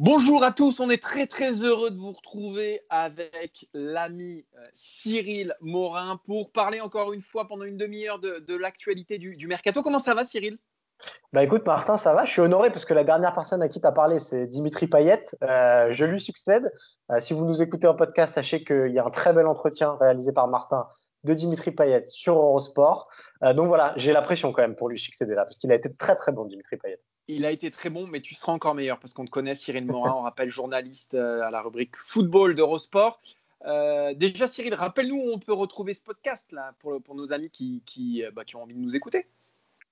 Bonjour à tous, on est très très heureux de vous retrouver avec l'ami euh, Cyril Morin pour parler encore une fois pendant une demi-heure de, l'actualité du, du mercato. Comment ça va Cyril? Bah écoute Martin, ça va. Je suis honoré parce que la dernière personne à qui tu as parlé, c'est Dimitri Payet. Euh, je lui succède. Euh, si vous nous écoutez en podcast, sachez qu'il y a un très bel entretien réalisé par Martin de Dimitri Payet sur Eurosport. Euh, donc voilà, j'ai la pression quand même pour lui succéder là parce qu'il a été très très bon, Dimitri Payet. Il a été très bon, mais tu seras encore meilleur parce qu'on te connaît, Cyril Morin, on rappelle journaliste euh, à la rubrique football d'Eurosport. Euh, déjà, Cyril, rappelle-nous où on peut retrouver ce podcast là pour, pour nos amis qui, qui, euh, bah, qui ont envie de nous écouter.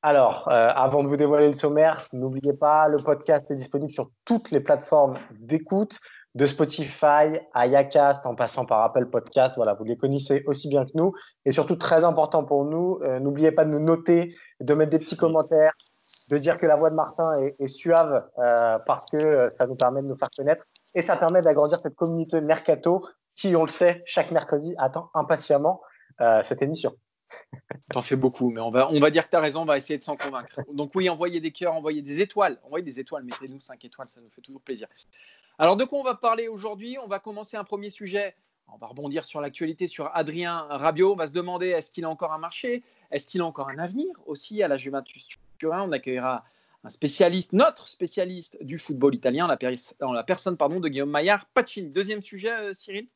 Alors, euh, avant de vous dévoiler le sommaire, n'oubliez pas, le podcast est disponible sur toutes les plateformes d'écoute, de Spotify à Yacast, en passant par Apple Podcast. Voilà, vous les connaissez aussi bien que nous. Et surtout, très important pour nous, euh, n'oubliez pas de nous noter, de mettre des petits commentaires, de dire que la voix de Martin est, suave euh, parce que euh, ça nous permet de nous faire connaître et ça permet d'agrandir cette communauté mercato qui, on le sait, chaque mercredi attend impatiemment euh, cette émission. T'en fais beaucoup, mais on va, on va dire que tu as raison, on va essayer de s'en convaincre. Donc oui, envoyez des cœurs, envoyez des étoiles, envoyez des étoiles, mettez-nous 5 étoiles, ça nous fait toujours plaisir. Alors de quoi on va parler aujourd'hui? On va commencer un premier sujet. On va rebondir sur l'actualité sur Adrien Rabiot. On va se demander est-ce qu'il a encore un marché? Est-ce qu'il a encore un avenir aussi à la Juventus Turin On accueillera un spécialiste, notre spécialiste du football italien, la, personne pardon, de Guillaume Maillard Pacini. Deuxième sujet, euh, Cyril?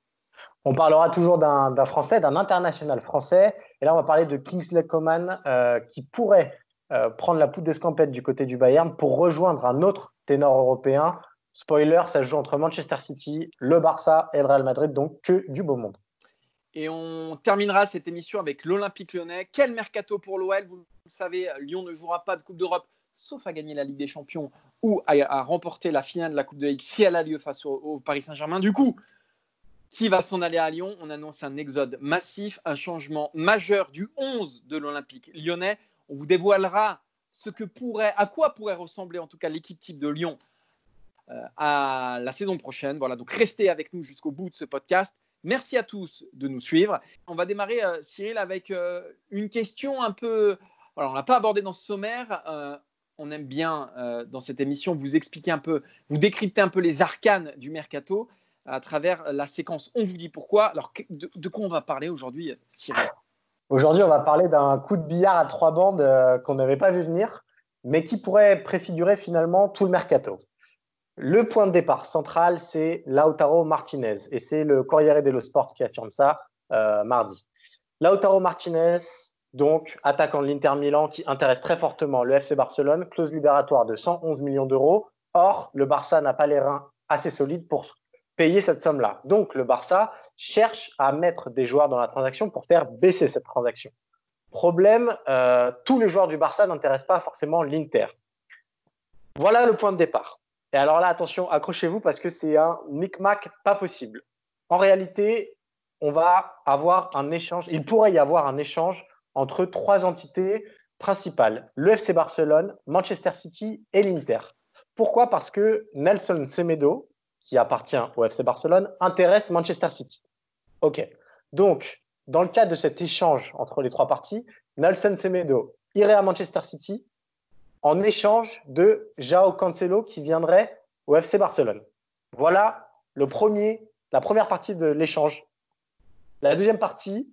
On parlera toujours d'un d'un Français, d'un international français. Et là, on va parler de Kingsley Coman euh, qui pourrait euh, prendre la poudre d'escampette du côté du Bayern pour rejoindre un autre ténor européen. Spoiler, ça se joue entre Manchester City, le Barça et le Real Madrid, donc que du beau monde. Et on terminera cette émission avec l'Olympique lyonnais. Quel mercato pour l'OL Vous le savez, Lyon ne jouera pas de Coupe d'Europe, sauf à gagner la Ligue des Champions ou à, remporter la finale de la Coupe de Ligue si elle a lieu face au, au Paris Saint-Germain. Du coup, qui va s'en aller à Lyon? On annonce un exode massif, un changement majeur du 11 de l'Olympique lyonnais. On vous dévoilera ce que pourrait, à quoi pourrait ressembler en tout cas l'équipe type de Lyon euh, à la saison prochaine. Voilà, donc restez avec nous jusqu'au bout de ce podcast. Merci à tous de nous suivre. On va démarrer, euh, Cyril, avec euh, une question un peu. On ne l'a pas abordée dans ce sommaire. Euh, on aime bien dans cette émission vous expliquer un peu, vous décrypter un peu les arcanes du mercato à travers la séquence On vous dit pourquoi. Alors, de, de quoi on va parler aujourd'hui, Cyril? Aujourd'hui, on va parler d'un coup de billard à trois bandes qu'on n'avait pas vu venir, mais qui pourrait préfigurer finalement tout le mercato. Le point de départ central, c'est Lautaro Martinez, et c'est le Corriere dello Sport qui affirme ça euh, mardi. Lautaro Martinez, donc attaquant de l'Inter Milan, qui intéresse très fortement le FC Barcelone, clause libératoire de 111 millions d'euros. Or, le Barça n'a pas les reins assez solides pour payer cette somme-là. Donc, le Barça cherche à mettre des joueurs dans la transaction pour faire baisser cette transaction. Problème, euh, tous les joueurs du Barça n'intéressent pas forcément l'Inter. Voilà le point de départ. Et alors là, attention, accrochez-vous parce que c'est un micmac pas possible. En réalité, on va avoir un échange, il pourrait y avoir un échange entre trois entités principales, le FC Barcelone, Manchester City et l'Inter. Pourquoi? Parce que Nelson Semedo, qui appartient au FC Barcelone, intéresse Manchester City. OK. Donc, dans le cadre de cet échange entre les trois parties, Nelson Semedo irait à Manchester City en échange de Jao Cancelo qui viendrait au FC Barcelone. Voilà le premier, la première partie de l'échange. La deuxième partie,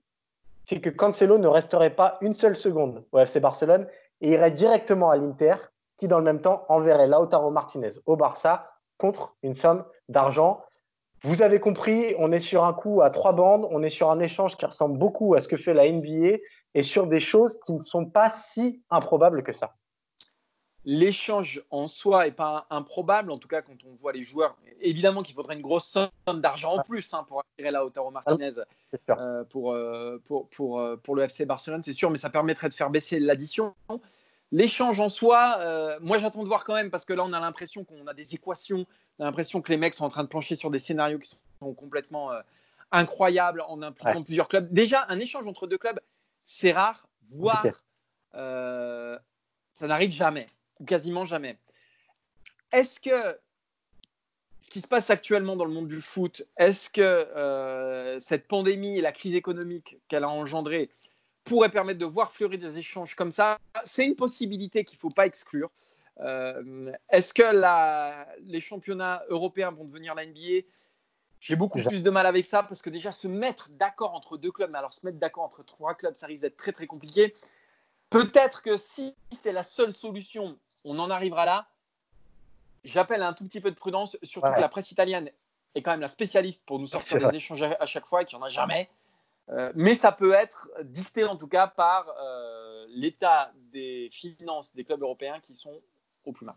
c'est que Cancelo ne resterait pas une seule seconde au FC Barcelone et irait directement à l'Inter, qui dans le même temps enverrait Lautaro Martinez au Barça contre une somme d'argent. Vous avez compris, on est sur un coup à trois bandes, on est sur un échange qui ressemble beaucoup à ce que fait la NBA et sur des choses qui ne sont pas si improbables que ça. L'échange en soi n'est pas improbable, en tout cas quand on voit les joueurs. Évidemment qu'il faudrait une grosse somme d'argent en plus hein, pour attirer Lautaro Martinez euh, pour, euh, pour, pour, euh, pour le FC Barcelone, c'est sûr, mais ça permettrait de faire baisser l'addition. l'échange en soi, euh, moi j'attends de voir quand même parce que là on a l'impression qu'on a des équations, on a l'impression que les mecs sont en train de plancher sur des scénarios qui sont complètement euh, incroyables en impliquant plusieurs clubs. Déjà, un échange entre deux clubs, c'est rare, voire ça n'arrive jamais ou quasiment jamais. Est-ce que ce qui se passe actuellement dans le monde du foot, est-ce que cette pandémie et la crise économique qu'elle a engendrée pourrait permettre de voir fleurir des échanges comme ça? C'est une possibilité qu'il ne faut pas exclure. Euh, est-ce que les championnats européens vont devenir la NBA J'ai beaucoup plus de mal avec ça parce que déjà se mettre d'accord entre deux clubs, mais alors se mettre d'accord entre trois clubs, ça risque d'être très très compliqué. Peut-être que si c'est la seule solution, on en arrivera là. J'appelle un tout petit peu de prudence, surtout que la presse italienne est quand même la spécialiste pour nous sortir des échanges à chaque fois et qu'il n'y en a jamais. Euh, mais ça peut être dicté en tout cas par euh, l'état des finances des clubs européens qui sont au plus mal.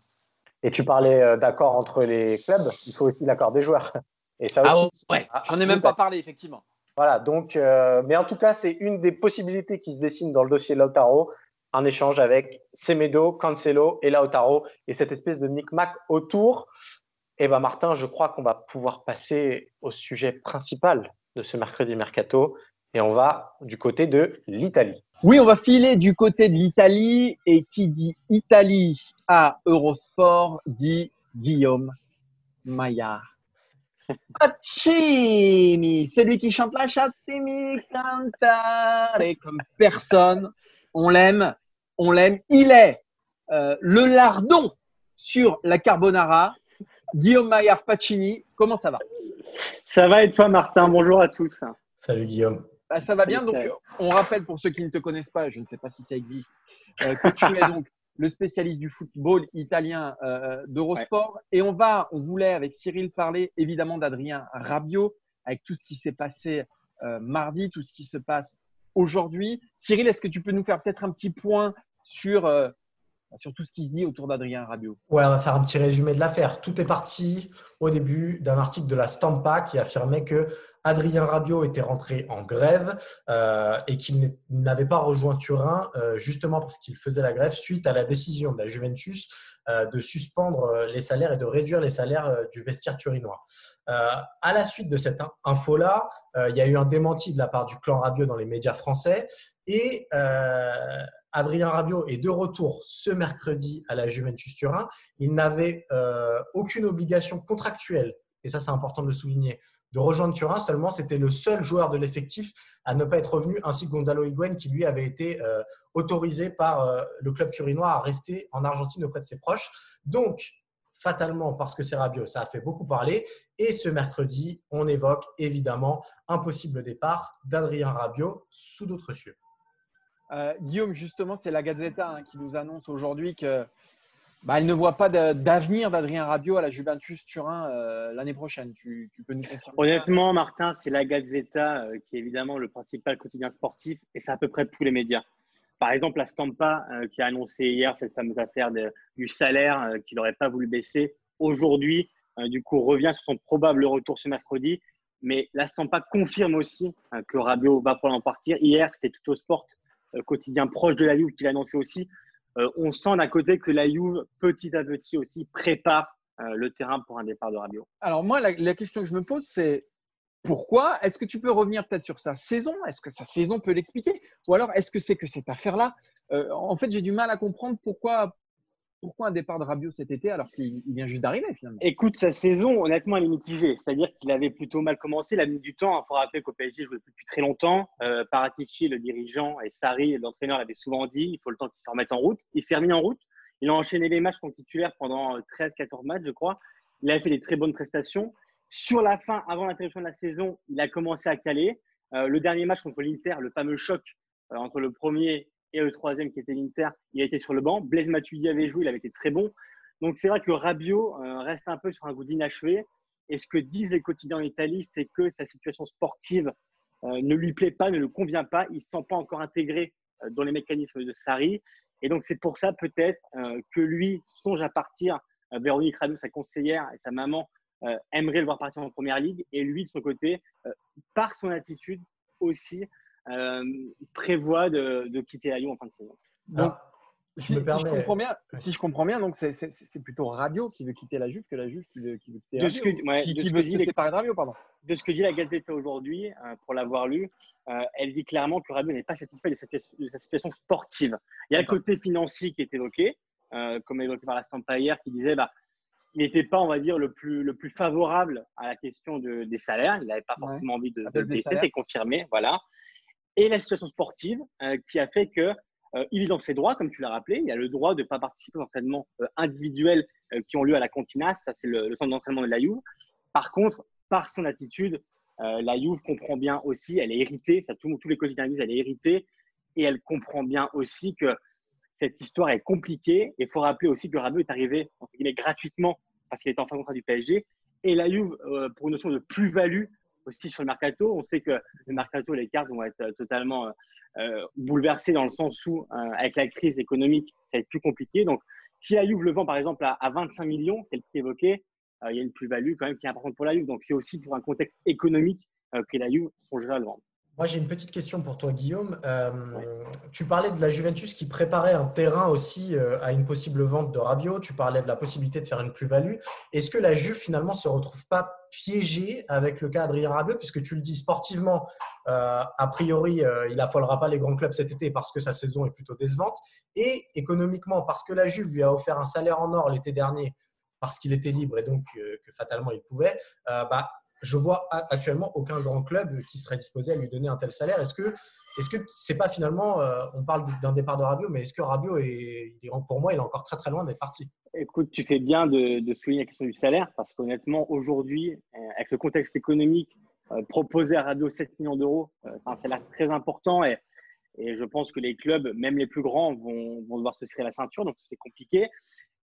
Et tu parlais euh, d'accord entre les clubs, il faut aussi l'accord des joueurs. Et ça ah aussi. ouais, j'en ai même pas parlé effectivement. Voilà, donc, mais en tout cas, c'est une des possibilités qui se dessine dans le dossier Lautaro, un échange avec Semedo, Cancelo et Lautaro, et cette espèce de micmac autour. Et eh ben Martin, je crois qu'on va pouvoir passer au sujet principal de ce mercredi mercato, et on va du côté de l'Italie. Oui, on va filer du côté de l'Italie et qui dit Italie à Eurosport dit Guillaume Maillard. Pacini, celui qui chante la chatimi cantare comme personne. On l'aime, on l'aime. Il est euh, le lardon sur la carbonara. Guillaume Maillard Pacini, comment ça va? Ça va et toi Martin? Bonjour à tous. Salut Guillaume. Bah, ça va bien. Donc, on rappelle pour ceux qui ne te connaissent pas, je ne sais pas si ça existe, euh, que tu es donc le spécialiste du football italien euh, d'Eurosport. Et on va, on voulait avec Cyril parler évidemment d'Adrien Rabiot, avec tout ce qui s'est passé euh, mardi, tout ce qui se passe aujourd'hui. Cyril, est-ce que tu peux nous faire peut-être un petit point sur sur tout ce qui se dit autour d'Adrien Rabiot. Ouais, on va faire un petit résumé de l'affaire. Tout est parti au début d'un article de la Stampa qui affirmait que Adrien Rabiot était rentré en grève euh, et qu'il n'avait pas rejoint Turin euh, justement parce qu'il faisait la grève suite à la décision de la Juventus euh, de suspendre les salaires et de réduire les salaires du vestiaire turinois. à la suite de cette info-là, il y a eu un démenti de la part du clan Rabiot dans les médias français et Adrien Rabiot est de retour ce mercredi à la Juventus Turin. Il n'avait euh, aucune obligation contractuelle, et ça c'est important de le souligner, de rejoindre Turin. Seulement, c'était le seul joueur de l'effectif à ne pas être revenu, ainsi que Gonzalo Higuain qui lui avait été euh, autorisé par euh, le club turinois à rester en Argentine auprès de ses proches. Donc, fatalement, parce que c'est Rabiot, ça a fait beaucoup parler. Et ce mercredi, on évoque évidemment un possible départ d'Adrien Rabiot sous d'autres cieux. Euh, Guillaume, justement, c'est la Gazzetta hein, qui nous annonce aujourd'hui que bah, ne voit pas d'avenir d'Adrien Rabiot à la Juventus Turin euh, l'année prochaine. Tu, peux nous confirmer Honnêtement, Martin, c'est la Gazzetta euh, qui est évidemment le principal quotidien sportif et c'est à peu près tous les médias. Par exemple, la Stampa qui a annoncé hier cette fameuse affaire du salaire qu'il n'aurait pas voulu baisser. Aujourd'hui, du coup, revient sur son probable retour ce mercredi. Mais la Stampa confirme aussi que Rabiot va probablement partir. Hier, c'était tout au sport quotidien proche de la Juve qu'il annonçait aussi. Euh, on sent d'un côté que la Juve, petit à petit aussi, prépare euh, le terrain pour un départ de Rabiot. Alors moi, la, question que je me pose, c'est pourquoi Est-ce que tu peux revenir peut-être sur sa saison? Est-ce que sa saison peut l'expliquer? Ou alors est-ce que c'est que cette affaire-là? En fait, j'ai du mal à comprendre pourquoi, pourquoi un départ de Rabiot cet été alors qu'il vient juste d'arriver finalement? Écoute, sa saison, honnêtement, elle est mitigée. C'est-à-dire qu'il avait plutôt mal commencé, il a mis du temps. Il faut rappeler qu'au PSG, il jouait depuis très longtemps. Euh, Paratici, le dirigeant, et Sarri, l'entraîneur, avaient souvent dit il faut le temps qu'il se remette en route. Il s'est remis en route. Il a enchaîné les matchs comme titulaire pendant 13-14 matchs, je crois. Il a fait des très bonnes prestations. Sur la fin, avant l'interruption de la saison, il a commencé à caler. Euh, le dernier match contre l'Inter, le fameux choc euh, entre le premier et le troisième qui était l'Inter, il a été sur le banc. Blaise Matuidi avait joué, il avait été très bon. Donc c'est vrai que Rabiot euh, reste un peu sur un goût d'inachevé. Et ce que disent les quotidiens en Italie, c'est que sa situation sportive euh, ne lui plaît pas, ne le convient pas. Il ne se sent pas encore intégré euh, dans les mécanismes de Sarri. Et donc c'est pour ça peut-être que lui songe à partir. Véronique Rabiot, sa conseillère et sa maman aimeraient le voir partir en première ligue. Et lui, de son côté, par son attitude aussi, euh, prévoit de, quitter la Lyon en fin de saison. je me permets. Si je comprends bien, si je comprends bien donc c'est plutôt Radio qui veut quitter la Juve que la Juve qui veut, qui veut quitter de ce que, qui, veut se séparer de Radio, pardon. De ce que dit la Gazette aujourd'hui, euh, pour l'avoir lu, euh, elle dit clairement que Radio n'est pas satisfait de sa, situation sportive. Il y a le côté financier qui est évoqué, euh, comme évoqué par la Stampa hier, qui disait bah, il n'était pas, on va dire, le plus, le plus favorable à la question de, des salaires. Il n'avait pas forcément envie de, de baisser, c'est confirmé. Voilà. Et la situation sportive qui a fait que euh, il est dans ses droits, comme tu l'as rappelé. Il a le droit de ne pas participer aux entraînements euh, individuels euh, qui ont lieu à la Continas. Ça, c'est le, centre d'entraînement de la Juve. Par contre, par son attitude, la Juve comprend bien aussi, elle est héritée, ça, tous les quotidiens disent, elle est héritée, et elle comprend bien aussi que cette histoire est compliquée. Il faut rappeler aussi que Rabiot est arrivé gratuitement parce qu'il était en fin de contrat du PSG. Et la Juve, pour une notion de plus-value, aussi sur le mercato. On sait que le mercato, les cartes vont être totalement euh, bouleversées dans le sens où, euh, avec la crise économique, ça va être plus compliqué. Donc, si la Juve le vend par exemple à, 25 millions, c'est le prix évoqué, euh, il y a une plus-value quand même qui est importante pour la Juve. Donc, c'est aussi pour un contexte économique que la Juve songerait à le vendre. Moi, j'ai une petite question pour toi, Guillaume. Euh, tu parlais de la Juventus qui préparait un terrain aussi euh, à une possible vente de Rabiot. Tu parlais de la possibilité de faire une plus-value. Est-ce que la Juve, finalement, se retrouve pas piégée avec le cas Adrien Rabiot? Puisque tu le dis sportivement, euh, a priori, il affolera pas les grands clubs cet été parce que sa saison est plutôt décevante. Et économiquement, parce que la Juve lui a offert un salaire en or l'été dernier parce qu'il était libre et donc que fatalement il pouvait, bah, je vois actuellement aucun grand club qui serait disposé à lui donner un tel salaire. Est-ce que est-ce que c'est pas finalement, euh, on parle d'un départ de Rabiot, mais est-ce que Rabiot est, pour moi, il est encore très très loin d'être parti? Écoute, tu fais bien de, souligner la question du salaire parce qu'honnêtement, aujourd'hui, euh, avec le contexte économique, euh, proposer à Rabiot 7 millions d'euros, c'est un salaire très important et, je pense que les clubs, même les plus grands, vont, devoir se serrer la ceinture, donc c'est compliqué.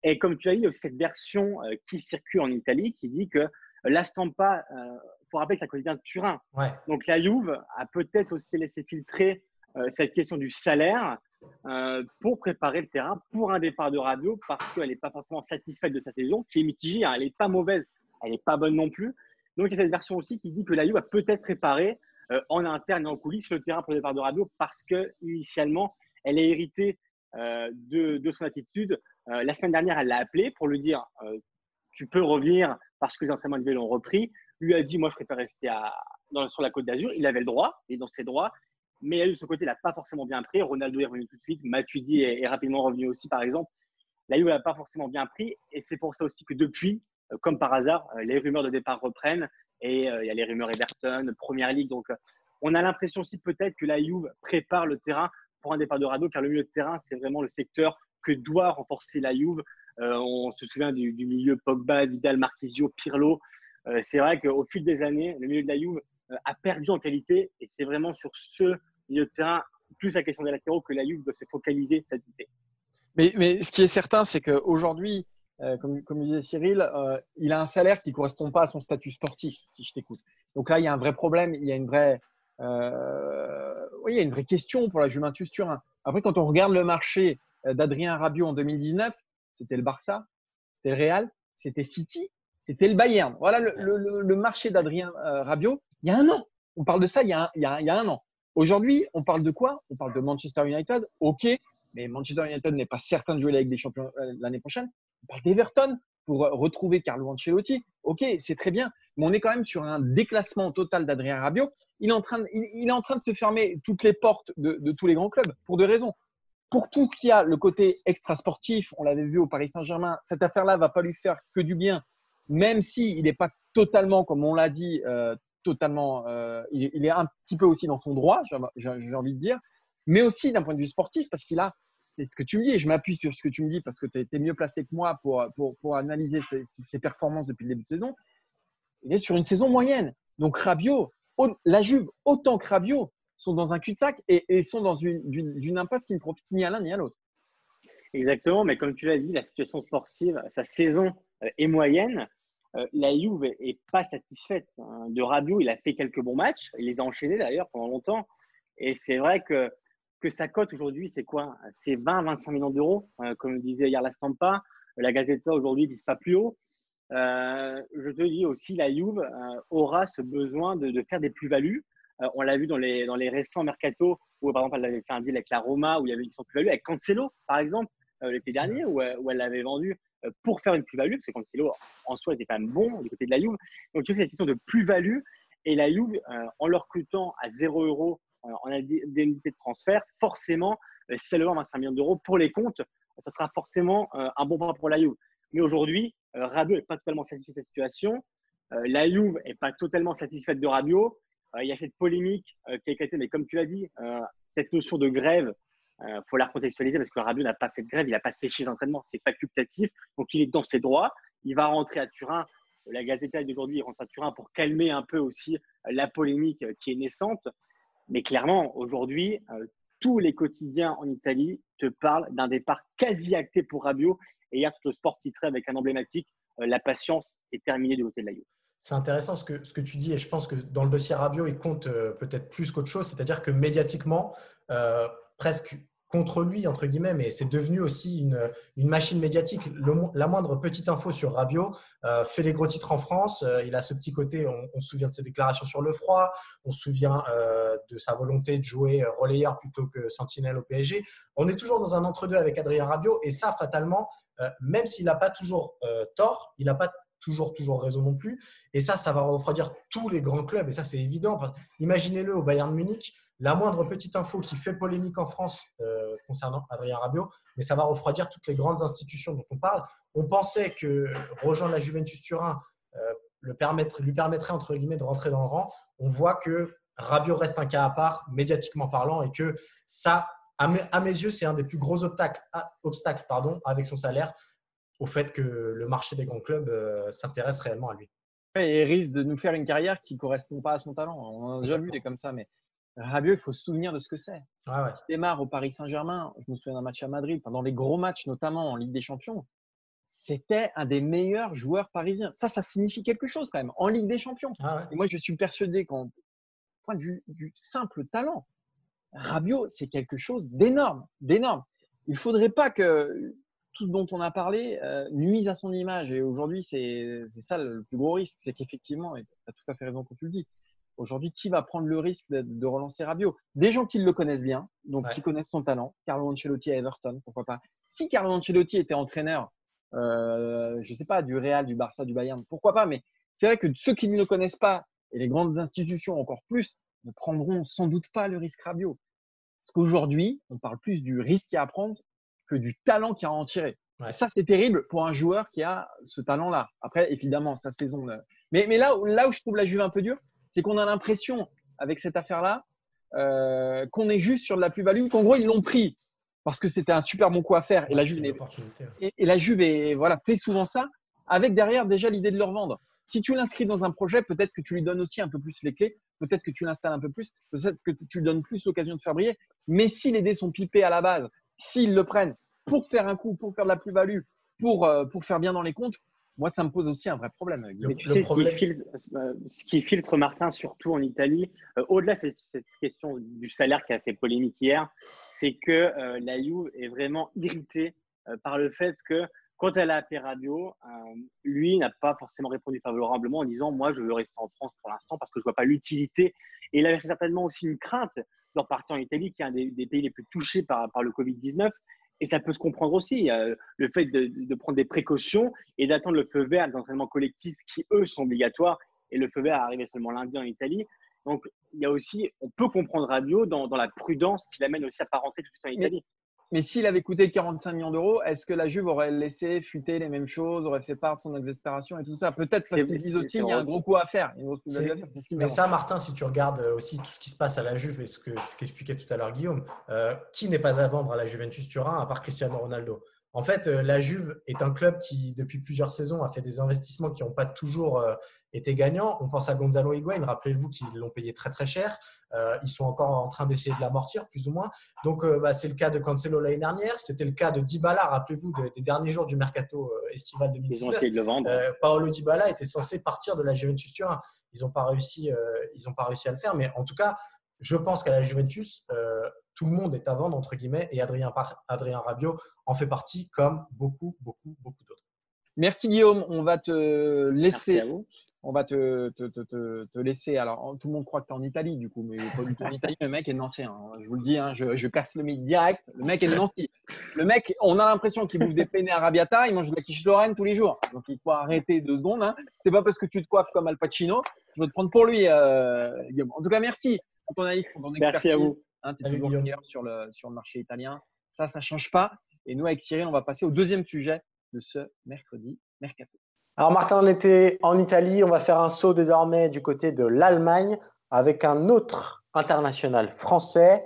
Et comme tu as dit, il y a cette version qui circule en Italie qui dit que la Stampa, il euh, faut rappeler que c'est un quotidien de Turin. Donc la Juve a peut-être aussi laissé filtrer euh, cette question du salaire euh, pour préparer le terrain pour un départ de radio parce qu'elle n'est pas forcément satisfaite de sa saison, qui est mitigée. Hein. elle n'est pas mauvaise, elle n'est pas bonne non plus. Donc il y a cette version aussi qui dit que la Juve a peut-être préparé en interne et en coulisses le terrain pour le départ de radio parce que initialement elle est héritée de, de, son attitude. la semaine dernière, elle l'a appelé pour lui dire tu peux revenir parce que les entraînements individuels ont repris. Lui a dit, moi, je préfère rester sur la côte d'Azur. Il avait le droit, il est dans ses droits. Mais de son côté, il n'a pas forcément bien pris. Ronaldo est revenu tout de suite. Matuidi est, est rapidement revenu aussi, par exemple. La Juve n'a pas forcément bien pris. Et c'est pour ça aussi que depuis, euh, comme par hasard, euh, les rumeurs de départ reprennent. Et euh, il y a les rumeurs Everton, Première Ligue. Donc, on a l'impression aussi peut-être que la Juve prépare le terrain pour un départ de Rado, car le milieu de terrain, c'est vraiment le secteur que doit renforcer la Juve. Euh, on se souvient du, milieu Pogba, Vidal, Marquisio, Pirlo. Euh, c'est vrai qu'au fil des années, le milieu de la Juve euh, a perdu en qualité et c'est vraiment sur ce milieu de terrain, plus la question des latéraux, que la Juve doit se focaliser cette année. Mais, ce qui est certain, c'est qu'aujourd'hui, comme, comme, disait Cyril, il a un salaire qui ne correspond pas à son statut sportif, si je t'écoute. Donc là, il y a un vrai problème, il y a une vraie, il y a une vraie question pour la Juventus Turin. Après, quand on regarde le marché d'Adrien Rabiot en 2019, c'était le Barça, c'était le Real, c'était City, c'était le Bayern. Voilà le, marché d'Adrien euh, Rabiot il y a un an. On parle de ça il y a un, an. Aujourd'hui, on parle de quoi? On parle de Manchester United, ok, mais Manchester United n'est pas certain de jouer Ligue des Champions euh, l'année prochaine. On parle d'Everton pour euh, retrouver Carlo Ancelotti. Ok, c'est très bien, mais on est quand même sur un déclassement total d'Adrien Rabiot. Il est, en train de, se fermer toutes les portes de tous les grands clubs pour deux raisons pour tout ce qui a le côté extra-sportif, on l'avait vu au Paris Saint-Germain, cette affaire-là va pas lui faire que du bien, même si il n'est pas totalement, comme on l'a dit, euh, totalement, euh, il, est un petit peu aussi dans son droit, j'ai envie de dire, mais aussi d'un point de vue sportif, parce qu'il a, c'est ce que tu me dis, et je m'appuie sur ce que tu me dis parce que tu été mieux placé que moi pour, pour, pour analyser ses, ses, performances depuis le début de saison. Il est sur une saison moyenne. Donc Rabiot, la Juve, autant que Rabiot, sont dans un cul-de-sac et, sont dans une, impasse qui ne profite ni à l'un ni à l'autre. Exactement, mais comme tu l'as dit, la situation sportive, sa saison euh, est moyenne. Euh, la Juve n'est pas satisfaite hein. de Rabiot. Il a fait quelques bons matchs. Il les a enchaînés d'ailleurs pendant longtemps. Et c'est vrai que, que sa cote aujourd'hui, c'est quoi? C'est 20-25 millions d'euros. Euh, comme disait hier la Stampa, la Gazeta aujourd'hui ne vise pas plus haut. je te dis aussi, la Juve aura ce besoin de faire des plus-values. Euh, on l'a vu dans les, dans les récents mercato où, par exemple, elle avait fait un deal avec la Roma, où il y avait une plus-value, avec Cancelo, par exemple. l'été dernier où, elle l'avait vendu pour faire une plus-value, parce que Cancelo en soi était quand même bon du côté de la Juve. Donc, c'est cette question de plus-value. Et la Juve, en leur recrutant à 0 euros en indemnité de transfert, forcément, si c'est le 25 millions d'euros pour les comptes, ça sera forcément un bon point pour la Juve. Mais aujourd'hui, Rabiot n'est pas totalement satisfait de cette situation. la Juve n'est pas totalement satisfaite de Rabiot. Il y a cette polémique qui a éclaté, mais comme tu l'as dit, cette notion de grève, il faut la recontextualiser parce que Rabiot n'a pas fait de grève, il n'a pas séché les entraînements, c'est facultatif. Donc il est dans ses droits. Il va rentrer à Turin. La Gazette d'aujourd'hui, rentre à Turin pour calmer un peu aussi la polémique qui est naissante. Mais clairement, aujourd'hui, tous les quotidiens en Italie te parlent d'un départ quasi acté pour Rabiot. Et hier, tout le sport titré avec un emblématique La patience est terminée du côté de la Juve. C'est intéressant ce que, ce que tu dis et je pense que dans le dossier Rabiot, il compte euh, peut-être plus qu'autre chose. C'est-à-dire que médiatiquement, euh, presque contre lui, entre guillemets, mais c'est devenu aussi une, une machine médiatique. la moindre petite info sur Rabiot euh, fait les gros titres en France. Euh, il a ce petit côté, on, se souvient de ses déclarations sur le froid, on se souvient de sa volonté de jouer relayeur plutôt que sentinelle au PSG. On est toujours dans un entre-deux avec Adrien Rabiot, et ça, fatalement, même s'il n'a pas toujours tort, il n'a pas toujours, toujours raison non plus. Et ça, ça va refroidir tous les grands clubs. Et ça, c'est évident. Imaginez-le au Bayern Munich, la moindre petite info qui fait polémique en France euh, concernant Adrien Rabiot, mais ça va refroidir toutes les grandes institutions dont on parle. On pensait que rejoindre la Juventus Turin euh, le permettre, lui permettrait, entre guillemets, de rentrer dans le rang. On voit que Rabiot reste un cas à part, médiatiquement parlant, et que ça, à mes, yeux, c'est un des plus gros obstacles, obstacles pardon, avec son salaire au fait que le marché des grands clubs euh, s'intéresse réellement à lui. Et risque de nous faire une carrière qui ne correspond pas à son talent. On a déjà vu des comme ça, mais Rabiot, il faut se souvenir de ce que c'est. Il démarre au Paris Saint-Germain. Je me souviens d'un match à Madrid, pendant les gros matchs, notamment en Ligue des Champions. C'était un des meilleurs joueurs parisiens. Ça, ça signifie quelque chose quand même en Ligue des Champions. Ah Et moi, je suis persuadé qu'en point de vue du simple talent, Rabiot, c'est quelque chose d'énorme, d'énorme. Il ne faudrait pas que tout ce dont on a parlé euh, nuise à son image. Et aujourd'hui, c'est ça le plus gros risque. C'est qu'effectivement, et tu as tout à fait raison quand tu le dis, aujourd'hui, qui va prendre le risque de, relancer Rabiot? Des gens qui le connaissent bien, donc qui connaissent son talent. Carlo Ancelotti à Everton, pourquoi pas? Si Carlo Ancelotti était entraîneur, euh, je ne sais pas, du Real, du Barça, du Bayern, pourquoi pas? Mais c'est vrai que ceux qui ne le connaissent pas, et les grandes institutions encore plus, ne prendront sans doute pas le risque Rabiot. Parce qu'aujourd'hui, on parle plus du risque à prendre que du talent qu'il a en tirer. Ça, c'est terrible pour un joueur qui a ce talent-là. Après, évidemment, sa saison. Mais, mais là, là où je trouve la Juve un peu dure, c'est qu'on a l'impression, avec cette affaire-là, euh, qu'on est juste sur de la plus-value, qu'en gros, ils l'ont pris parce que c'était un super bon coup à faire. et, la Juve, et, et, la Juve voilà, fait souvent ça, avec derrière déjà l'idée de le revendre. Si tu l'inscris dans un projet, peut-être que tu lui donnes aussi un peu plus les clés, peut-être que tu l'installes un peu plus, peut-être que tu lui donnes plus l'occasion de faire briller. Mais si les dés sont pipés à la base s'ils le prennent pour faire un coup, pour faire de la plus-value, pour, euh, pour faire bien dans les comptes, moi, ça me pose aussi un vrai problème. Mais tu sais, euh, Ce, qui filtre, Martin, surtout en Italie, euh, au-delà de cette, question du salaire qui a fait polémique hier, c'est que la Juve est vraiment irritée par le fait que quand elle a appelé Radio, lui n'a pas forcément répondu favorablement en disant Moi, je veux rester en France pour l'instant parce que je ne vois pas l'utilité. Et il avait certainement aussi une crainte de repartir en Italie, qui est un des, pays les plus touchés par, par le Covid-19. Et ça peut se comprendre aussi, le fait de, prendre des précautions et d'attendre le feu vert d'entraînement collectif qui, eux, sont obligatoires. Et le feu vert est arrivé seulement lundi en Italie. Donc, il y a aussi, on peut comprendre Radio dans, dans la prudence qui l'amène aussi à ne pas rentrer tout de suite en Italie. Mais s'il avait coûté 45 millions d'euros, est-ce que la Juve aurait laissé fuiter les mêmes choses, aurait fait part de son exaspération et tout ça? Peut-être parce qu'ils disent aussi qu'il y a un gros coup à faire. mais ça, Martin, si tu regardes euh, aussi tout ce qui se passe à la Juve et ce qu'expliquait ce tout à l'heure Guillaume, euh, qui n'est pas à vendre à la Juventus Turin à part Cristiano Ronaldo? En fait, euh, la Juve est un club qui, depuis plusieurs saisons, a fait des investissements qui n'ont pas toujours euh, été gagnants. On pense à Gonzalo Higuain, rappelez-vous qu'ils l'ont payé très très cher. Euh, ils sont encore en train d'essayer de l'amortir, plus ou moins. Donc, bah, c'est le cas de Cancelo l'année dernière. C'était le cas de Dybala, rappelez-vous, des derniers jours du mercato estival 2019. Ils ont de Paolo Dybala était censé partir de la Juventus Turin. Ils n'ont pas réussi, ils ont pas réussi à le faire. Mais en tout cas, je pense qu'à la Juventus, tout le monde est à vendre, entre guillemets, et Adrien, Adrien Rabiot en fait partie, comme beaucoup, beaucoup, beaucoup d'autres. Merci Guillaume, on va te laisser on va te, te, te, te, laisser. Alors, tout le monde croit que tu es en Italie, du coup, mais pas du tout en Italie. Le mec est Nancy. Hein. Je vous le dis, hein, je, je, casse le mythe direct. Le mec est de Nancy. Le mec, on a l'impression qu'il bouffe des penne arabiata, il mange de la quiche Lorraine tous les jours. Donc, il faut arrêter deux secondes. Hein. C'est pas parce que tu te coiffes comme Al Pacino. Je veux te prendre pour lui, euh, Guillaume. En tout cas, merci pour ton analyse, pour ton expertise. Merci à vous. Hein, tu es toujours meilleur sur le, sur le marché italien. Ça, ça change pas. Et nous, avec Cyril, on va passer au deuxième sujet de ce mercredi mercato. Alors Martin, on était en Italie, on va faire un saut désormais du côté de l'Allemagne avec un autre international français,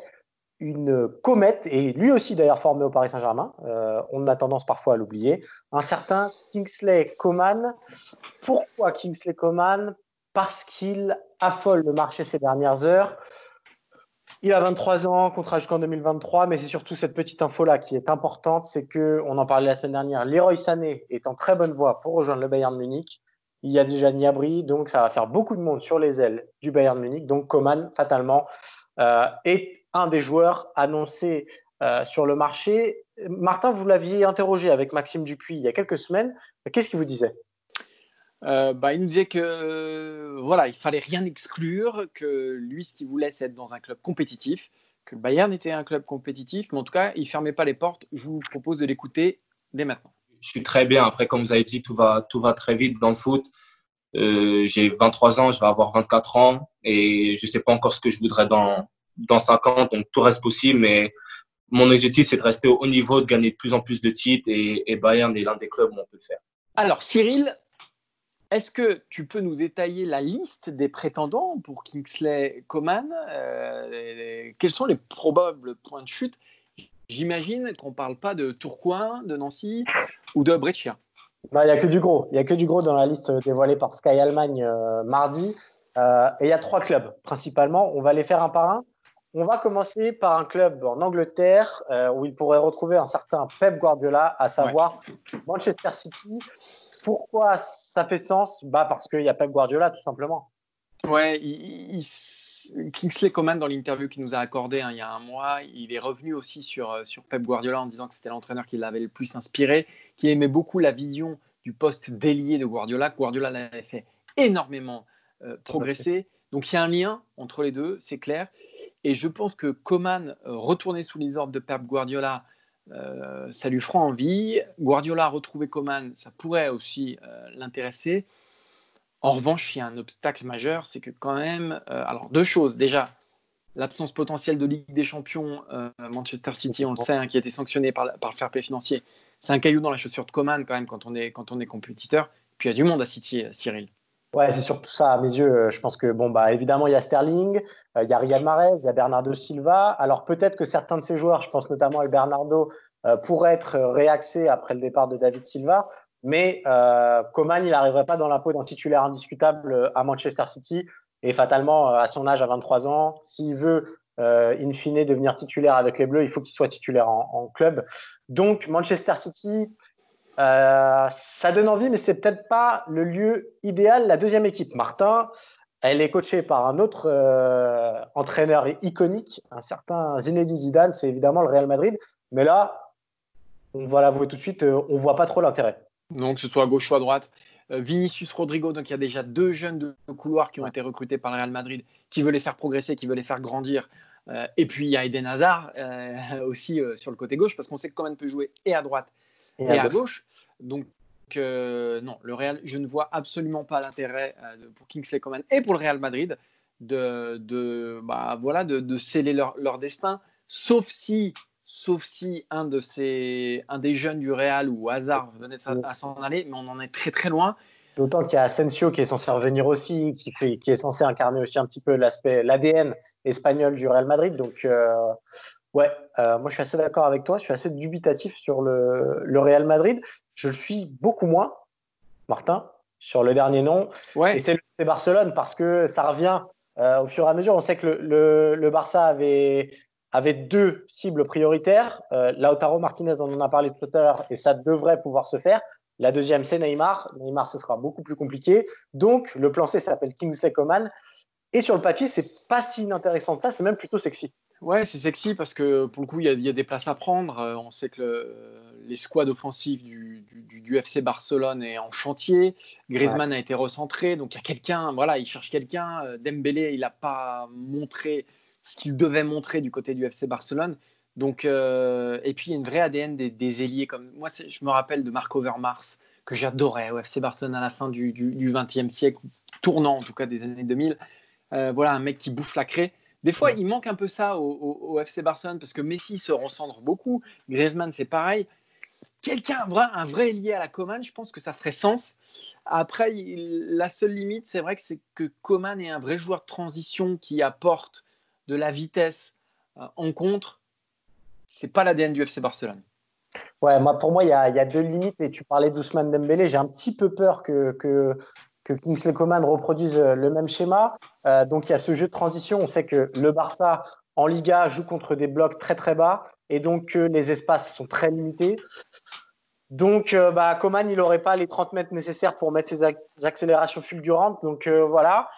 une comète, et lui aussi d'ailleurs formé au Paris Saint-Germain, euh, on a tendance parfois à l'oublier, un certain Kingsley Coman. Pourquoi Kingsley Coman? Parce qu'il affole le marché ces dernières heures. Il a 23 ans, contrat jusqu'en 2023, mais c'est surtout cette petite info-là qui est importante, c'est que, on en parlait la semaine dernière, Leroy Sané est en très bonne voie pour rejoindre le Bayern Munich. Il y a déjà Niabri, donc ça va faire beaucoup de monde sur les ailes du Bayern Munich. Donc Coman, fatalement, euh, est un des joueurs annoncés euh, sur le marché. Martin, vous l'aviez interrogé avec Maxime Dupuis il y a quelques semaines. Qu'est-ce qu'il vous disait? Euh, bah, il nous disait que euh, voilà, il fallait rien exclure, que lui, ce qu'il voulait, c'est être dans un club compétitif, que le Bayern était un club compétitif, mais en tout cas, il fermait pas les portes. Je vous propose de l'écouter dès maintenant. Je suis très bien. Après, comme vous avez dit, tout va, tout va très vite dans le foot. Euh, j'ai 23 ans, je vais avoir 24 ans et je ne sais pas encore ce que je voudrais dans, dans 5 ans, donc tout reste possible. Mais mon objectif, c'est de rester au haut niveau, de gagner de plus en plus de titres et, et Bayern est l'un des clubs où on peut le faire. Alors, Cyril, est-ce que tu peux nous détailler la liste des prétendants pour Kingsley Coman euh, Quels sont les probables points de chute? J'imagine qu'on ne parle pas de Tourcoing, de Nancy ou de Brescia. Il n'y a que du gros. Il y a que du gros dans la liste dévoilée par Sky Allemagne euh, mardi. Euh, et il y a trois clubs principalement. On va les faire un par un. On va commencer par un club en Angleterre où il pourrait retrouver un certain Pep Guardiola, à savoir Manchester City. Pourquoi ça fait sens? Bah Parce qu'il y a Pep Guardiola, tout simplement. Ouais, il, Kingsley Coman, dans l'interview qu'il nous a accordé hein, il y a un mois, il est revenu aussi sur, euh, sur Pep Guardiola en disant que c'était l'entraîneur qui l'avait le plus inspiré, qui aimait beaucoup la vision du poste délié de Guardiola. Guardiola l'avait fait énormément euh, progresser. Donc il y a un lien entre les deux, c'est clair. Et je pense que Coman, euh, retourné sous les ordres de Pep Guardiola, euh, ça lui fera envie. Guardiola a retrouvé Coman, ça pourrait aussi euh, l'intéresser. En revanche, il y a un obstacle majeur, c'est que quand même, euh, alors deux choses. Déjà, l'absence potentielle de Ligue des Champions, Manchester City, on le sait, hein, qui a été sanctionné par, par le fair play financier. C'est un caillou dans la chaussure de Coman quand même quand on est, quand on est compétiteur. Puis il y a du monde à City, Cyril. Ouais, c'est surtout ça à mes yeux. Je pense que, bon, bah, évidemment, il y a Sterling, euh, il y a Riyad Mahrez, il y a Bernardo Silva. Alors, peut-être que certains de ces joueurs, je pense notamment à Bernardo, euh, pourraient être réaxés après le départ de David Silva. Mais euh, Coman, il n'arriverait pas dans la peau d'un titulaire indiscutable à Manchester City. Et fatalement, à son âge, à 23 ans, s'il veut, in fine, devenir titulaire avec les Bleus, il faut qu'il soit titulaire en, en club. Donc, Manchester City, euh, ça donne envie, mais c'est peut-être pas le lieu idéal. La deuxième équipe, Martin, elle est coachée par un autre euh, entraîneur iconique, un certain Zinedine Zidane. C'est évidemment le Real Madrid. Mais là, on va l'avouer tout de suite, euh, on voit pas trop l'intérêt. Donc, que ce soit à gauche ou à droite. Vinicius Rodrigo, donc il y a déjà deux jeunes de couloir qui ont été recrutés par le Real Madrid, qui veulent les faire progresser, qui veulent les faire grandir. et puis il y a Eden Hazard aussi sur le côté gauche, parce qu'on sait que Coman peut jouer et à droite et, à, gauche. Donc, euh, non, le Real, je ne vois absolument pas l'intérêt euh, pour Kingsley Coman et pour le Real Madrid de, de, bah, voilà, de, de sceller leur, leur, destin, sauf si, sauf si un, de ces, un des jeunes du Real ou hasard venait à s'en aller, mais on en est très très loin. D'autant qu'il y a Asensio qui est censé revenir aussi, qui, fait, qui est censé incarner aussi un petit peu l'aspect, l'ADN espagnol du Real Madrid. Donc, euh, Ouais, euh, moi je suis assez d'accord avec toi. Je suis assez dubitatif sur le, le, Real Madrid. Je le suis beaucoup moins, Martin, sur le dernier nom. Ouais. Et c'est Barcelone parce que ça revient euh, au fur et à mesure. On sait que le, le, le Barça avait, avait deux cibles prioritaires. Euh, Lautaro Martinez, on en a parlé tout à l'heure, et ça devrait pouvoir se faire. La deuxième, c'est Neymar. Neymar, ce sera beaucoup plus compliqué. Donc, le plan C s'appelle Kingsley Coman. Et sur le papier, c'est pas si inintéressant que ça, c'est même plutôt sexy. Ouais, c'est sexy parce que pour le coup, il y, a des places à prendre. Euh, on sait que les squads offensifs du, du, FC Barcelone est en chantier. Griezmann a été recentré, donc il y a quelqu'un, voilà, il cherche quelqu'un. Euh, Dembélé, il n'a pas montré ce qu'il devait montrer du côté du FC Barcelone. Donc, euh, et puis il y a une vraie ADN des, des ailiers. Comme moi, je me rappelle de Marc Overmars que j'adorais au FC Barcelone à la fin du, 20e siècle, tournant en tout cas des années 2000. voilà, un mec qui bouffe la craie. Des fois, il manque un peu ça au, FC Barcelone parce que Messi se recentre beaucoup. Griezmann, c'est pareil. Quelqu'un, un vrai lié à la Coman, je pense que ça ferait sens. Après, la seule limite, c'est vrai que c'est que Coman est un vrai joueur de transition qui apporte de la vitesse euh, en contre. C'est pas l'ADN du FC Barcelone. Ouais, moi, pour moi, il y, a, deux limites. Et tu parlais d'Ousmane Dembélé. J'ai un petit peu peur que, que que Kingsley Coman reproduise euh, le même schéma. Euh, donc il y a ce jeu de transition. On sait que le Barça en Liga joue contre des blocs très très bas et donc les espaces sont très limités. Donc euh, bah, Coman, il n'aurait pas les 30 mètres nécessaires pour mettre ses accélérations fulgurantes. Donc voilà.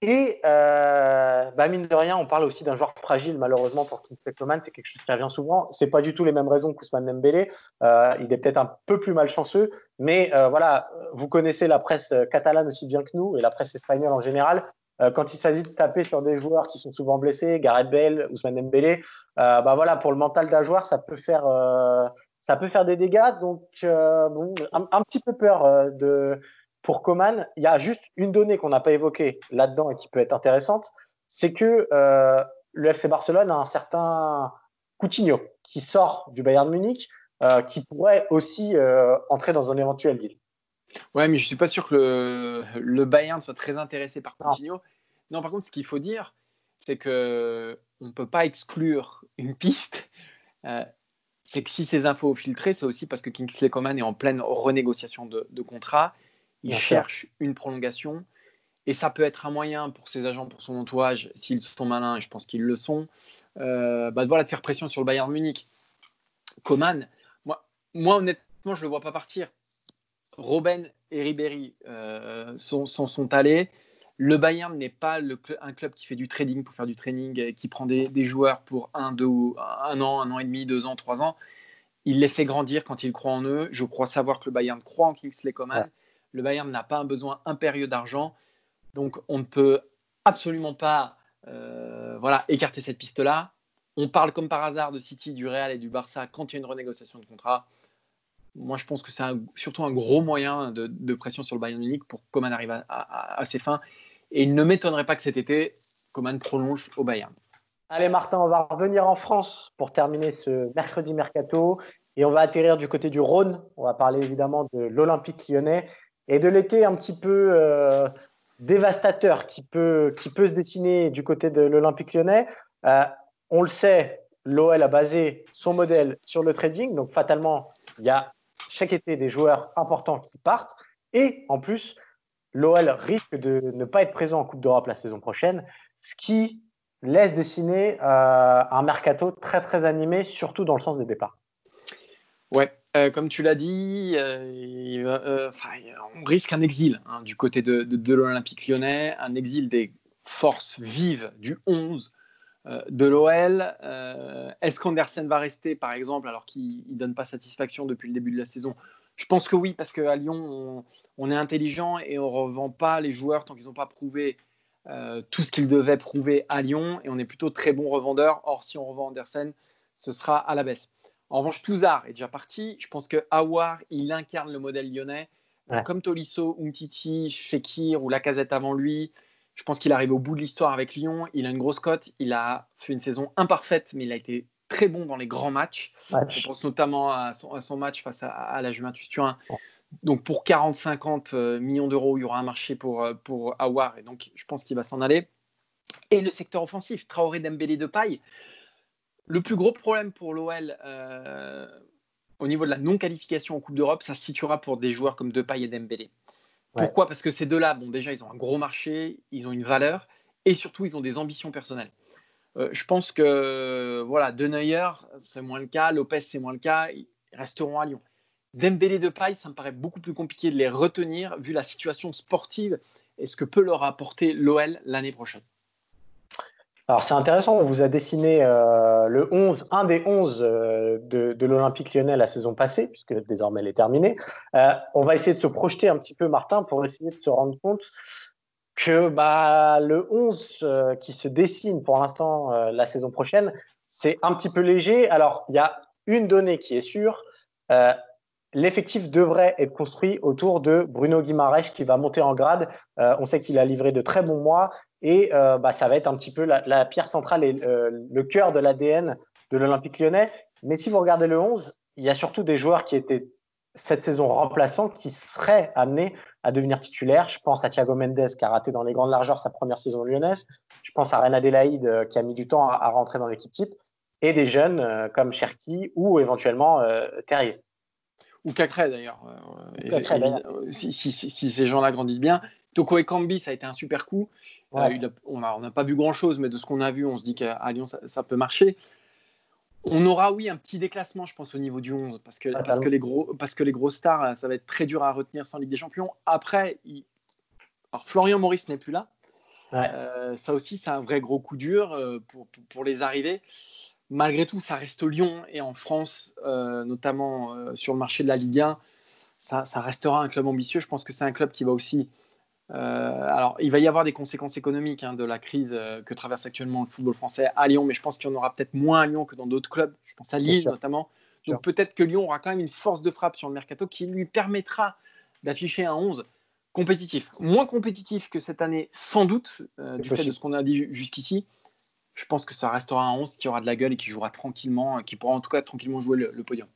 Et euh, bah mine de rien, on parle aussi d'un joueur fragile, malheureusement, pour Kingsley Coman. C'est quelque chose qui revient souvent. C'est pas du tout les mêmes raisons qu'Ousmane Dembélé. Euh, il est peut-être un peu plus malchanceux. Mais euh, voilà, vous connaissez la presse catalane aussi bien que nous, et la presse espagnole en général. Euh, quand il s'agit de taper sur des joueurs qui sont souvent blessés, Gareth Bale, Ousmane Dembélé, euh, bah voilà, pour le mental d'un joueur, ça peut faire, ça peut faire des dégâts. Donc, bon, un, un, petit peu peur de pour Coman, il y a juste une donnée qu'on n'a pas évoquée là-dedans et qui peut être intéressante, c'est que euh, le FC Barcelone a un certain Coutinho qui sort du Bayern Munich, euh, qui pourrait aussi euh, entrer dans un éventuel deal. Ouais, mais je suis pas sûr que le, Bayern soit très intéressé par Coutinho. Non, par contre, ce qu'il faut dire, c'est que on ne peut pas exclure une piste. c'est que si ces infos ont filtré, c'est aussi parce que Kingsley Coman est en pleine renégociation de, de contrat il cherche une prolongation. Et ça peut être un moyen pour ses agents, pour son entourage, s'ils sont malins, et je pense qu'ils le sont, euh, bah, voilà, de faire pression sur le Bayern Munich. Coman, moi, moi honnêtement, je ne le vois pas partir. Robben et Ribéry euh, sont, sont, allés. Le Bayern n'est pas le un club qui fait du trading pour faire du training, et qui prend des, des, joueurs pour un, deux, un an, un an et demi, deux ans, trois ans. Il les fait grandir quand il croit en eux. Je crois savoir que le Bayern croit en Kingsley Coman. Le Bayern n'a pas un besoin impérieux d'argent. Donc, on ne peut absolument pas euh, voilà, écarter cette piste-là. On parle comme par hasard de City, du Real et du Barça quand il y a une renégociation de contrat. Moi, je pense que c'est surtout un gros moyen de, pression sur le Bayern Munich pour Coman arrive à, ses fins. Et il ne m'étonnerait pas que cet été, Coman prolonge au Bayern. Allez Martin, on va revenir en France pour terminer ce mercredi mercato et on va atterrir du côté du Rhône. On va parler évidemment de l'Olympique lyonnais et de l'été un petit peu euh, dévastateur qui peut, qui peut se dessiner du côté de l'Olympique lyonnais. Euh, on le sait, l'OL a basé son modèle sur le trading, donc fatalement, il y a chaque été des joueurs importants qui partent. Et en plus, l'OL risque de ne pas être présent en Coupe d'Europe la saison prochaine, ce qui laisse dessiner euh, un mercato très très animé, surtout dans le sens des départs. Ouais, euh, comme tu l'as dit, euh, euh, on risque un exil hein, du côté de, l'Olympique lyonnais, un exil des forces vives du 11 de l'OL. Est-ce qu'Andersen va rester, par exemple, alors qu'il ne donne pas satisfaction depuis le début de la saison? Je pense que oui, parce qu'à Lyon, on, est intelligent et on ne revend pas les joueurs tant qu'ils n'ont pas prouvé tout ce qu'ils devaient prouver à Lyon, et on est plutôt très bon revendeur. Or, si on revend Andersen, ce sera à la baisse. En revanche, Touzard est déjà parti. Je pense que Awar, il incarne le modèle lyonnais. Comme Tolisso, Umtiti, Fekir ou Lacazette avant lui. Je pense qu'il arrive au bout de l'histoire avec Lyon. Il a une grosse cote. Il a fait une saison imparfaite, mais il a été très bon dans les grands matchs. Je pense notamment à son, match face à, la Juventus Turin. Donc pour 40-50 euh, millions d'euros, il y aura un marché pour, euh, pour Awar. Et donc je pense qu'il va s'en aller. Et le secteur offensif, Traoré, Dembélé, de paille. Le plus gros problème pour l'OL euh, au niveau de la non-qualification en Coupe d'Europe, ça se situera pour des joueurs comme Depay et Dembélé. Pourquoi? Parce que ces deux-là, bon, déjà, ils ont un gros marché, ils ont une valeur et surtout, ils ont des ambitions personnelles. Euh, je pense que voilà, De Neuer, c'est moins le cas, Lopez, c'est moins le cas, ils resteront à Lyon. Dembélé de paille, ça me paraît beaucoup plus compliqué de les retenir vu la situation sportive et ce que peut leur apporter l'OL l'année prochaine. Alors c'est intéressant, on vous a dessiné euh, le 11, un des 11 euh, de, l'Olympique lyonnais la saison passée, puisque désormais elle est terminée. Euh, on va essayer de se projeter un petit peu, Martin, pour essayer de se rendre compte que bah, le 11 qui se dessine pour l'instant la saison prochaine, c'est un petit peu léger. Alors il y a une donnée qui est sûre, l'effectif devrait être construit autour de Bruno Guimaraes qui va monter en grade. Euh, on sait qu'il a livré de très bons mois et euh, bah, ça va être un petit peu la, pierre centrale et euh, le cœur de l'ADN de l'Olympique lyonnais. Mais si vous regardez le 11, il y a surtout des joueurs qui étaient cette saison remplaçants qui seraient amenés à devenir titulaires. Je pense à Thiago Mendes qui a raté dans les grandes largeurs sa première saison lyonnaise. Je pense à René Adelaide qui a mis du temps à, rentrer dans l'équipe type. Et des jeunes comme Cherki ou éventuellement Terrier. Ou Cacré d'ailleurs. Euh, euh, si, ces gens-là grandissent bien. Toko Ekambi, ça a été un super coup. Euh, on n'a pas vu grand-chose, mais de ce qu'on a vu, on se dit qu'à Lyon, ça, peut marcher. On aura, oui, un petit déclassement, je pense, au niveau du 11, parce que, parce que, les, gros, parce que les gros stars, ça va être très dur à retenir sans Ligue des Champions. Après, Alors, Florian Maurice n'est plus là. ça aussi, c'est un vrai gros coup dur pour, pour les arrivées malgré tout, ça reste Lyon et en France, euh, notamment euh, sur le marché de la Ligue 1, ça, restera un club ambitieux. Je pense que c'est un club qui va aussi. Euh, alors, il va y avoir des conséquences économiques hein, de la crise que traverse actuellement le football français à Lyon, mais je pense qu'il y en aura peut-être moins à Lyon que dans d'autres clubs. Je pense à Lille notamment. Donc peut-être que Lyon aura quand même une force de frappe sur le mercato qui lui permettra d'afficher un 11 compétitif. Moins compétitif que cette année, sans doute, du fait de ce qu'on a dit jusqu'ici je pense que ça restera un 11 qui aura de la gueule et qui jouera tranquillement, qui pourra en tout cas tranquillement jouer le, podium.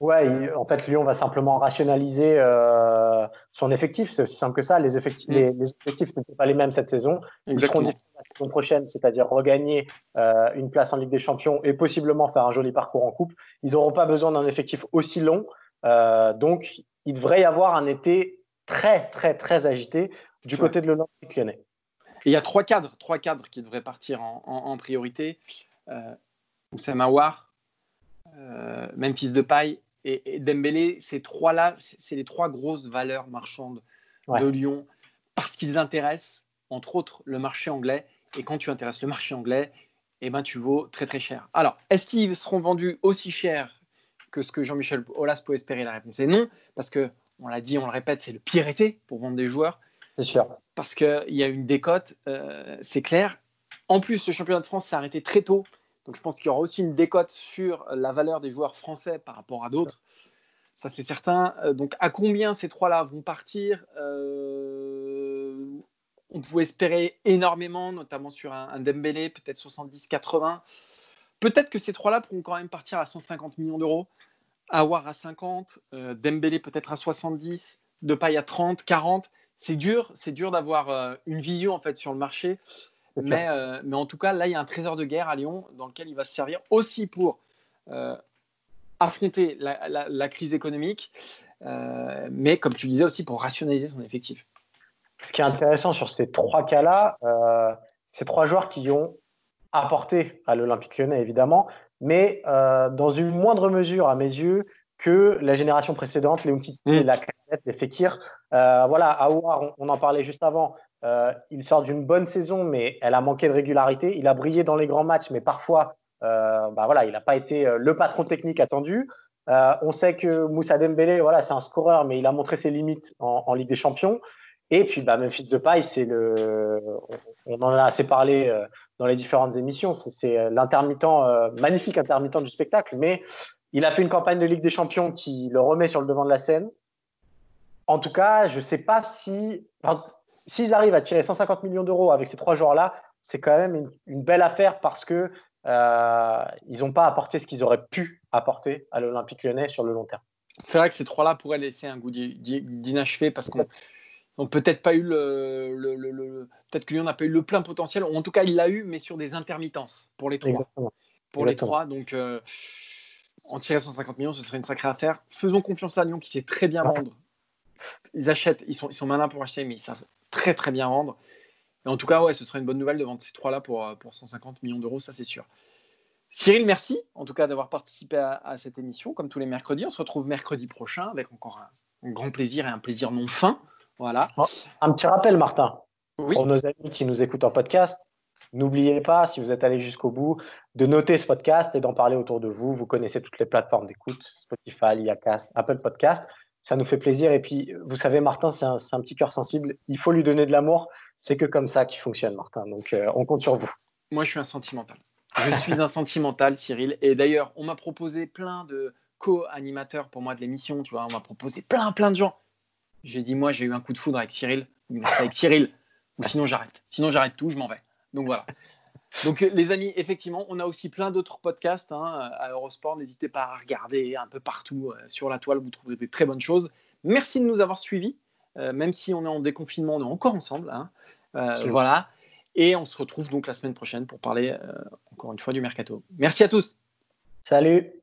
Ouais, en fait, Lyon va simplement rationaliser euh, son effectif. C'est aussi simple que ça. Les effectifs, mm. les, effectifs n'étaient pas les mêmes cette saison. Ils seront la saison prochaine, c'est-à-dire regagner euh, une place en Ligue des Champions et possiblement faire un joli parcours en Coupe. Ils n'auront pas besoin d'un effectif aussi long. Euh, donc, il devrait y avoir un été très, très, très agité du côté de l'Olympique lyonnais il y a trois cadres, trois cadres qui devraient partir en, priorité. Euh, Oussama War, euh, Memphis Depay et, et Dembélé. Ces trois-là, c'est les trois grosses valeurs marchandes de Lyon parce qu'ils intéressent, entre autres, le marché anglais. Et quand tu intéresses le marché anglais, eh ben, tu vaux très très cher. Alors, est-ce qu'ils seront vendus aussi cher que ce que Jean-Michel Aulas peut espérer? La réponse est non, parce que, on l'a dit, on le répète, c'est le pire été pour vendre des joueurs. C'est sûr. Parce qu'il y a une décote, euh, c'est clair. En plus, le championnat de France s'est arrêté très tôt. Donc je pense qu'il y aura aussi une décote sur la valeur des joueurs français par rapport à d'autres. Ça, c'est certain. Euh, donc à combien ces trois-là vont partir euh, On pouvait espérer énormément, notamment sur un, un Dembélé, peut-être 70-80. Peut-être que ces trois-là pourront quand même partir à 150 millions d'euros. Awar à 50, Dembélé peut-être à 70, Depay à 30, 40 c'est dur, c'est dur d'avoir euh, une vision en fait sur le marché. Mais, euh, mais, en tout cas, là, il y a un trésor de guerre à Lyon dans lequel il va se servir aussi pour euh, affronter la, crise économique, mais comme tu disais aussi pour rationaliser son effectif. Ce qui est intéressant sur ces trois cas-là, ces trois joueurs qui ont apporté à l'Olympique lyonnais, évidemment, mais dans une moindre mesure, à mes yeux, que la génération précédente, les Umtiti, mm. la les Fekir. Euh, voilà, Aouar, on, en parlait juste avant. Euh, il sort d'une bonne saison, mais elle a manqué de régularité. Il a brillé dans les grands matchs, mais parfois, euh, bah voilà, il n'a pas été le patron technique attendu. on sait que Moussa Dembélé, voilà, c'est un scoreur, mais il a montré ses limites en, Ligue des Champions. Et puis, bah, Memphis Depay, c'est le, on en a assez parlé dans les différentes émissions. C'est l'intermittent, magnifique intermittent du spectacle, mais il a fait une campagne de Ligue des Champions qui le remet sur le devant de la scène. En tout cas, je ne sais pas si. S'ils arrivent à tirer 150 millions d'euros avec ces trois joueurs-là, c'est quand même une, belle affaire parce que euh, ils n'ont pas apporté ce qu'ils auraient pu apporter à l'Olympique lyonnais sur le long terme. C'est vrai que ces trois-là pourraient laisser un goût d'inachevé parce qu'on n'ont peut-être pas eu le, peut-être que Lyon n'a pas eu le plein potentiel, en tout cas il l'a eu, mais sur des intermittences pour les trois. Pour les trois, donc euh, en tirer 150 millions, ce serait une sacrée affaire. Faisons confiance à Lyon qui sait très bien vendre ils achètent, ils sont, ils sont malins pour acheter, mais ils savent très très bien vendre. Et en tout cas, ouais, ce serait une bonne nouvelle de vendre ces trois-là pour, euh, pour 150 millions d'euros, ça c'est sûr. Cyril, merci en tout cas d'avoir participé à, cette émission, comme tous les mercredis. On se retrouve mercredi prochain avec encore un, grand plaisir et un plaisir non fin. Voilà. Un petit rappel, Martin, pour nos amis qui nous écoutent en podcast. N'oubliez pas, si vous êtes allé jusqu'au bout, de noter ce podcast et d'en parler autour de vous. Vous connaissez toutes les plateformes d'écoute, Spotify, Iacast, Apple Podcast. Ça nous fait plaisir. Et puis, vous savez, Martin, c'est un, un, petit cœur sensible. Il faut lui donner de l'amour. C'est que comme ça qu'il fonctionne, Martin. Donc, euh, on compte sur vous. Moi, je suis un sentimental. Je suis un sentimental, Cyril. Et d'ailleurs, on m'a proposé plein de co-animateurs pour moi de l'émission. Tu vois, on m'a proposé plein, plein de gens. J'ai dit, moi, j'ai eu un coup de foudre avec Cyril. Avec Cyril. Ou sinon, j'arrête. Sinon, j'arrête tout, je m'en vais. Donc voilà. Donc euh, les amis, effectivement, on a aussi plein d'autres podcasts hein, à Eurosport. N'hésitez pas à regarder un peu partout euh, sur la toile, vous trouverez des très bonnes choses. Merci de nous avoir suivis, euh, même si on est en déconfinement, on est encore ensemble. Hein. voilà. Et on se retrouve donc la semaine prochaine pour parler encore une fois du mercato. Merci à tous. Salut.